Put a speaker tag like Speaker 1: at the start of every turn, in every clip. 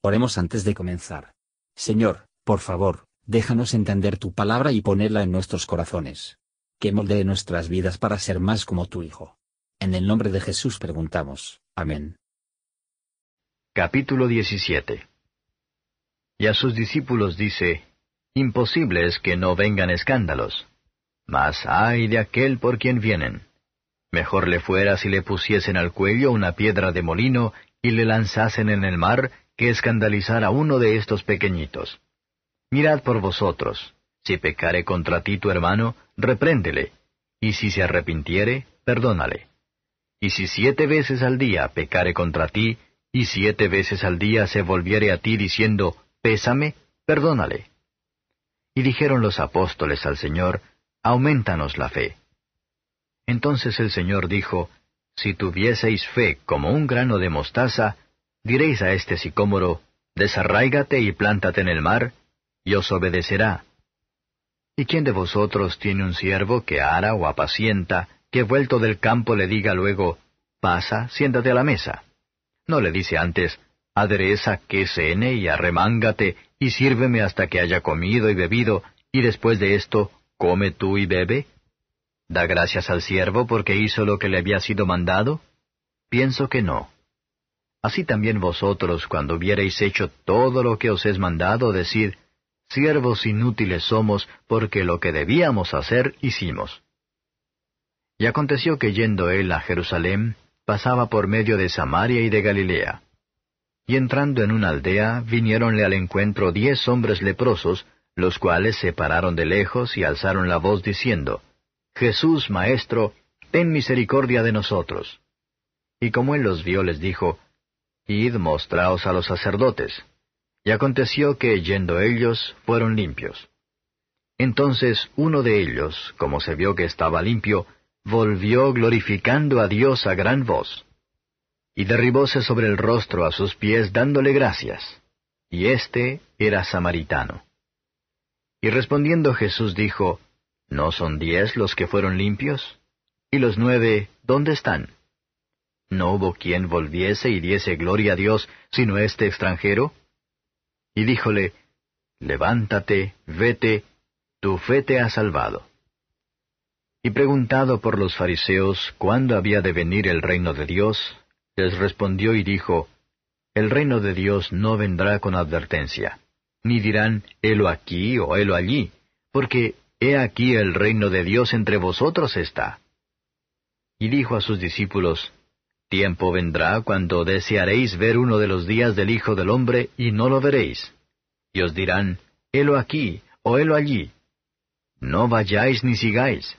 Speaker 1: Oremos antes de comenzar. Señor, por favor, déjanos entender tu palabra y ponerla en nuestros corazones. Que moldee nuestras vidas para ser más como tu Hijo. En el nombre de Jesús preguntamos. Amén.
Speaker 2: Capítulo 17 Y a sus discípulos dice, Imposible es que no vengan escándalos. Mas ay de aquel por quien vienen. Mejor le fuera si le pusiesen al cuello una piedra de molino y le lanzasen en el mar que escandalizar a uno de estos pequeñitos. Mirad por vosotros, si pecare contra ti tu hermano, repréndele, y si se arrepintiere, perdónale. Y si siete veces al día pecare contra ti, y siete veces al día se volviere a ti diciendo, Pésame, perdónale. Y dijeron los apóstoles al Señor, Aumentanos la fe. Entonces el Señor dijo, Si tuvieseis fe como un grano de mostaza, diréis a este sicómoro, desarráigate y plántate en el mar, y os obedecerá. ¿Y quién de vosotros tiene un siervo que ara o apacienta, que vuelto del campo le diga luego, pasa, siéntate a la mesa? ¿No le dice antes, adereza que cene y arremángate, y sírveme hasta que haya comido y bebido, y después de esto, come tú y bebe? ¿Da gracias al siervo porque hizo lo que le había sido mandado? Pienso que no. Así también vosotros, cuando hubiereis hecho todo lo que os es mandado, decid, siervos inútiles somos, porque lo que debíamos hacer hicimos. Y aconteció que yendo él a Jerusalén, pasaba por medio de Samaria y de Galilea. Y entrando en una aldea, viniéronle al encuentro diez hombres leprosos, los cuales se pararon de lejos y alzaron la voz diciendo, Jesús, Maestro, ten misericordia de nosotros. Y como él los vio, les dijo, Id mostraos a los sacerdotes. Y aconteció que, yendo ellos, fueron limpios. Entonces uno de ellos, como se vio que estaba limpio, volvió glorificando a Dios a gran voz. Y derribóse sobre el rostro a sus pies dándole gracias. Y éste era samaritano. Y respondiendo Jesús dijo, ¿No son diez los que fueron limpios? ¿Y los nueve, dónde están? ¿No hubo quien volviese y diese gloria a Dios sino este extranjero? Y díjole, Levántate, vete, tu fe te ha salvado. Y preguntado por los fariseos cuándo había de venir el reino de Dios, les respondió y dijo, El reino de Dios no vendrá con advertencia, ni dirán, helo aquí o helo allí, porque he aquí el reino de Dios entre vosotros está. Y dijo a sus discípulos, Tiempo vendrá cuando desearéis ver uno de los días del Hijo del Hombre y no lo veréis. Y os dirán, helo aquí o helo allí. No vayáis ni sigáis.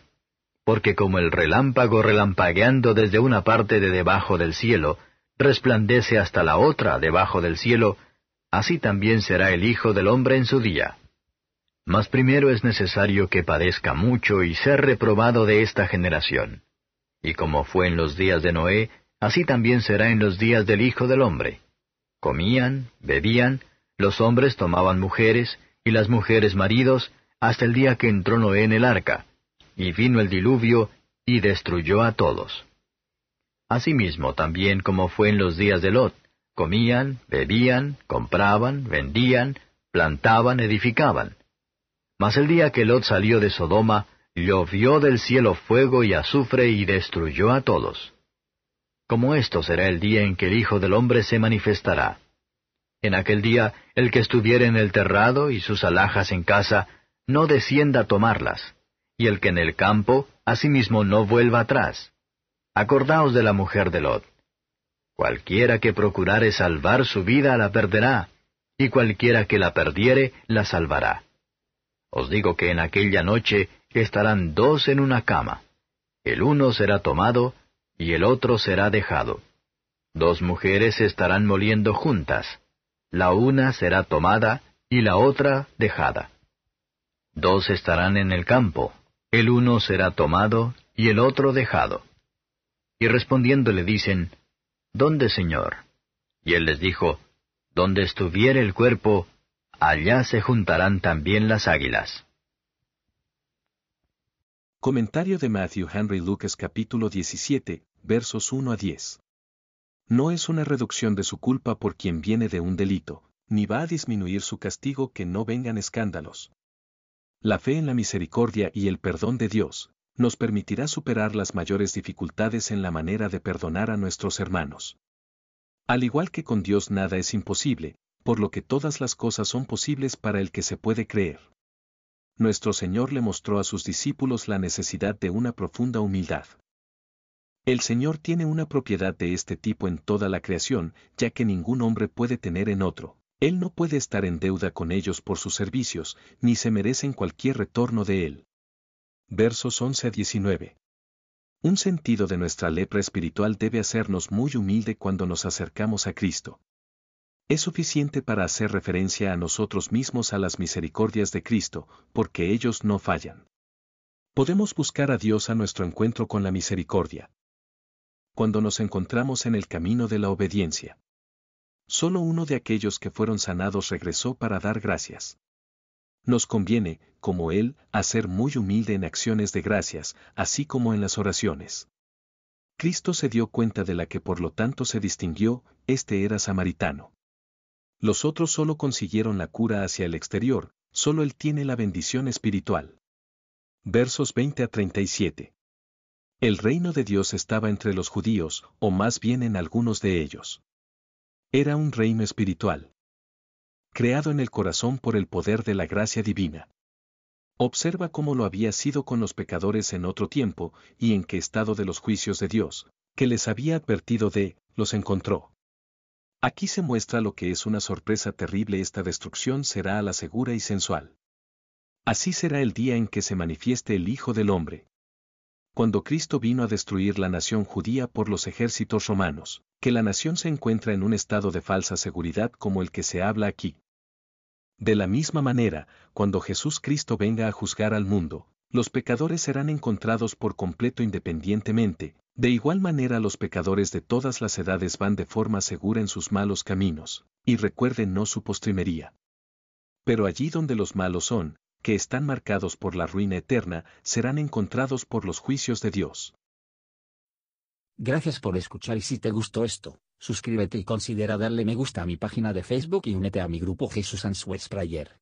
Speaker 2: Porque como el relámpago relampagueando desde una parte de debajo del cielo, resplandece hasta la otra debajo del cielo, así también será el Hijo del Hombre en su día. Mas primero es necesario que padezca mucho y ser reprobado de esta generación. Y como fue en los días de Noé, así también será en los días del Hijo del Hombre. Comían, bebían, los hombres tomaban mujeres, y las mujeres maridos, hasta el día que entró Noé en el arca, y vino el diluvio, y destruyó a todos. Asimismo también como fue en los días de Lot, comían, bebían, compraban, vendían, plantaban, edificaban. Mas el día que Lot salió de Sodoma, llovió del cielo fuego y azufre y destruyó a todos como esto será el día en que el Hijo del Hombre se manifestará. En aquel día, el que estuviere en el terrado y sus alhajas en casa, no descienda a tomarlas, y el que en el campo, asimismo no vuelva atrás. Acordaos de la mujer de Lot. Cualquiera que procurare salvar su vida la perderá, y cualquiera que la perdiere la salvará. Os digo que en aquella noche estarán dos en una cama. El uno será tomado y el otro será dejado. Dos mujeres estarán moliendo juntas, la una será tomada y la otra dejada. Dos estarán en el campo, el uno será tomado y el otro dejado. Y respondiendo le dicen, ¿Dónde, Señor? Y él les dijo, Donde estuviere el cuerpo, allá se juntarán también las águilas.
Speaker 3: Comentario de Matthew Henry Lucas capítulo 17, versos 1 a 10. No es una reducción de su culpa por quien viene de un delito, ni va a disminuir su castigo que no vengan escándalos. La fe en la misericordia y el perdón de Dios, nos permitirá superar las mayores dificultades en la manera de perdonar a nuestros hermanos. Al igual que con Dios nada es imposible, por lo que todas las cosas son posibles para el que se puede creer. Nuestro Señor le mostró a sus discípulos la necesidad de una profunda humildad. El Señor tiene una propiedad de este tipo en toda la creación, ya que ningún hombre puede tener en otro. Él no puede estar en deuda con ellos por sus servicios, ni se merecen cualquier retorno de él. Versos 11 a 19. Un sentido de nuestra lepra espiritual debe hacernos muy humilde cuando nos acercamos a Cristo. Es suficiente para hacer referencia a nosotros mismos a las misericordias de Cristo, porque ellos no fallan. Podemos buscar a Dios a nuestro encuentro con la misericordia. Cuando nos encontramos en el camino de la obediencia. Solo uno de aquellos que fueron sanados regresó para dar gracias. Nos conviene, como Él, hacer muy humilde en acciones de gracias, así como en las oraciones. Cristo se dio cuenta de la que por lo tanto se distinguió, este era samaritano. Los otros solo consiguieron la cura hacia el exterior, solo Él tiene la bendición espiritual. Versos 20 a 37. El reino de Dios estaba entre los judíos, o más bien en algunos de ellos. Era un reino espiritual. Creado en el corazón por el poder de la gracia divina. Observa cómo lo había sido con los pecadores en otro tiempo, y en qué estado de los juicios de Dios, que les había advertido de, los encontró. Aquí se muestra lo que es una sorpresa terrible esta destrucción será a la segura y sensual. Así será el día en que se manifieste el Hijo del Hombre. Cuando Cristo vino a destruir la nación judía por los ejércitos romanos, que la nación se encuentra en un estado de falsa seguridad como el que se habla aquí. De la misma manera, cuando Jesús Cristo venga a juzgar al mundo, los pecadores serán encontrados por completo independientemente, de igual manera los pecadores de todas las edades van de forma segura en sus malos caminos, y recuerden no su postrimería. Pero allí donde los malos son, que están marcados por la ruina eterna, serán encontrados por los juicios de Dios.
Speaker 1: Gracias por escuchar y si te gustó esto, suscríbete y considera darle me gusta a mi página de Facebook y únete a mi grupo Jesús Answers Prayer.